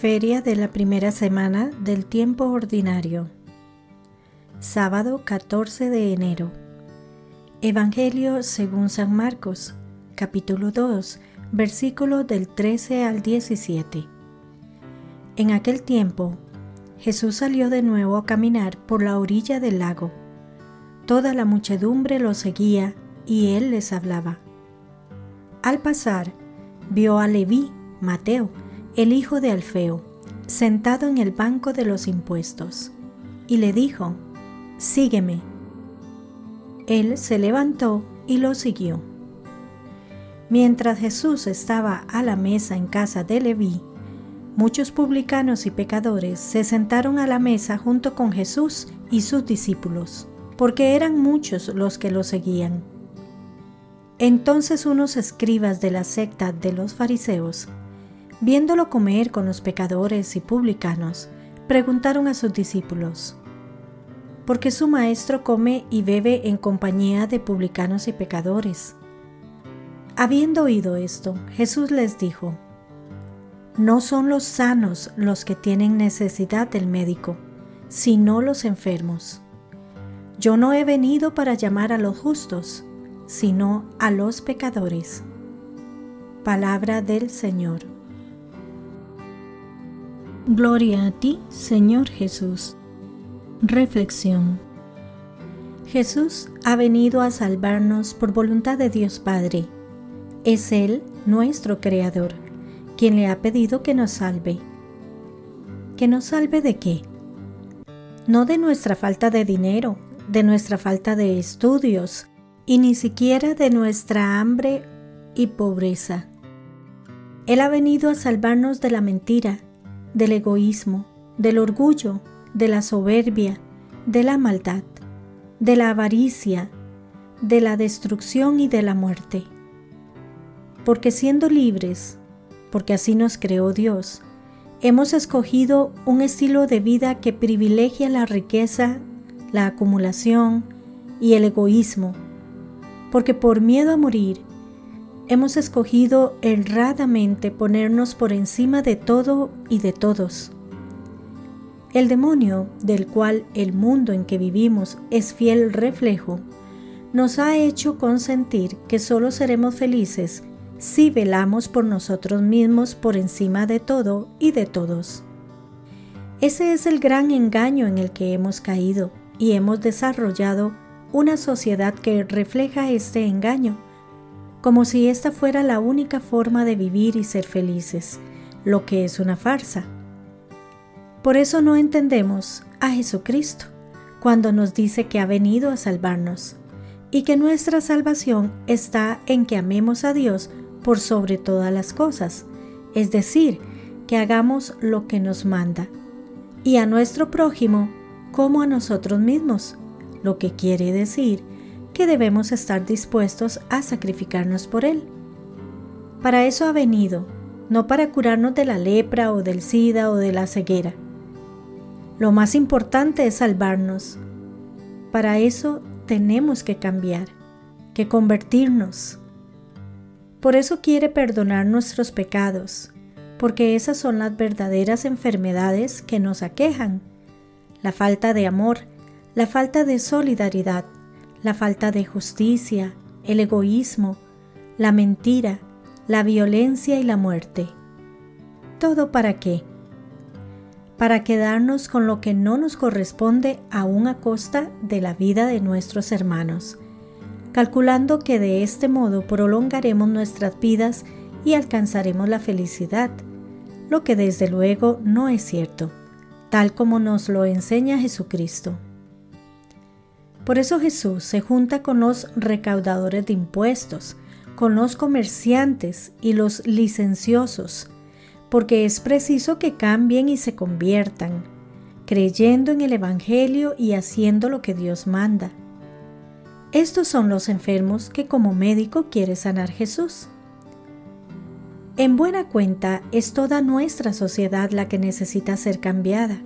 Feria de la primera semana del tiempo ordinario. Sábado 14 de enero. Evangelio según San Marcos, capítulo 2, versículo del 13 al 17. En aquel tiempo, Jesús salió de nuevo a caminar por la orilla del lago. Toda la muchedumbre lo seguía y él les hablaba. Al pasar, vio a Leví, Mateo, el hijo de Alfeo, sentado en el banco de los impuestos, y le dijo, Sígueme. Él se levantó y lo siguió. Mientras Jesús estaba a la mesa en casa de Leví, muchos publicanos y pecadores se sentaron a la mesa junto con Jesús y sus discípulos, porque eran muchos los que lo seguían. Entonces unos escribas de la secta de los fariseos Viéndolo comer con los pecadores y publicanos, preguntaron a sus discípulos, ¿por qué su maestro come y bebe en compañía de publicanos y pecadores? Habiendo oído esto, Jesús les dijo, No son los sanos los que tienen necesidad del médico, sino los enfermos. Yo no he venido para llamar a los justos, sino a los pecadores. Palabra del Señor. Gloria a ti, Señor Jesús. Reflexión. Jesús ha venido a salvarnos por voluntad de Dios Padre. Es Él, nuestro Creador, quien le ha pedido que nos salve. ¿Que nos salve de qué? No de nuestra falta de dinero, de nuestra falta de estudios y ni siquiera de nuestra hambre y pobreza. Él ha venido a salvarnos de la mentira, del egoísmo, del orgullo, de la soberbia, de la maldad, de la avaricia, de la destrucción y de la muerte. Porque siendo libres, porque así nos creó Dios, hemos escogido un estilo de vida que privilegia la riqueza, la acumulación y el egoísmo, porque por miedo a morir, hemos escogido erradamente ponernos por encima de todo y de todos. El demonio, del cual el mundo en que vivimos es fiel reflejo, nos ha hecho consentir que solo seremos felices si velamos por nosotros mismos por encima de todo y de todos. Ese es el gran engaño en el que hemos caído y hemos desarrollado una sociedad que refleja este engaño como si esta fuera la única forma de vivir y ser felices, lo que es una farsa. Por eso no entendemos a Jesucristo cuando nos dice que ha venido a salvarnos y que nuestra salvación está en que amemos a Dios por sobre todas las cosas, es decir, que hagamos lo que nos manda, y a nuestro prójimo como a nosotros mismos, lo que quiere decir que debemos estar dispuestos a sacrificarnos por Él. Para eso ha venido, no para curarnos de la lepra o del SIDA o de la ceguera. Lo más importante es salvarnos. Para eso tenemos que cambiar, que convertirnos. Por eso quiere perdonar nuestros pecados, porque esas son las verdaderas enfermedades que nos aquejan. La falta de amor, la falta de solidaridad, la falta de justicia, el egoísmo, la mentira, la violencia y la muerte. ¿Todo para qué? Para quedarnos con lo que no nos corresponde aún a costa de la vida de nuestros hermanos, calculando que de este modo prolongaremos nuestras vidas y alcanzaremos la felicidad, lo que desde luego no es cierto, tal como nos lo enseña Jesucristo. Por eso Jesús se junta con los recaudadores de impuestos, con los comerciantes y los licenciosos, porque es preciso que cambien y se conviertan, creyendo en el Evangelio y haciendo lo que Dios manda. Estos son los enfermos que como médico quiere sanar Jesús. En buena cuenta es toda nuestra sociedad la que necesita ser cambiada,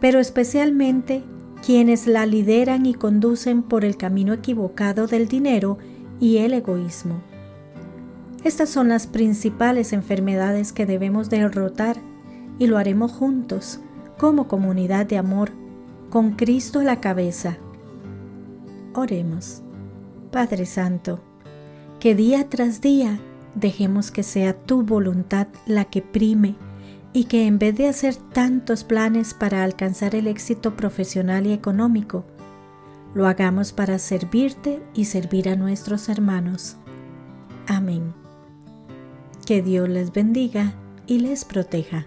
pero especialmente quienes la lideran y conducen por el camino equivocado del dinero y el egoísmo. Estas son las principales enfermedades que debemos derrotar y lo haremos juntos, como comunidad de amor, con Cristo a la cabeza. Oremos. Padre Santo, que día tras día dejemos que sea tu voluntad la que prime y que en vez de hacer tantos planes para alcanzar el éxito profesional y económico, lo hagamos para servirte y servir a nuestros hermanos. Amén. Que Dios les bendiga y les proteja.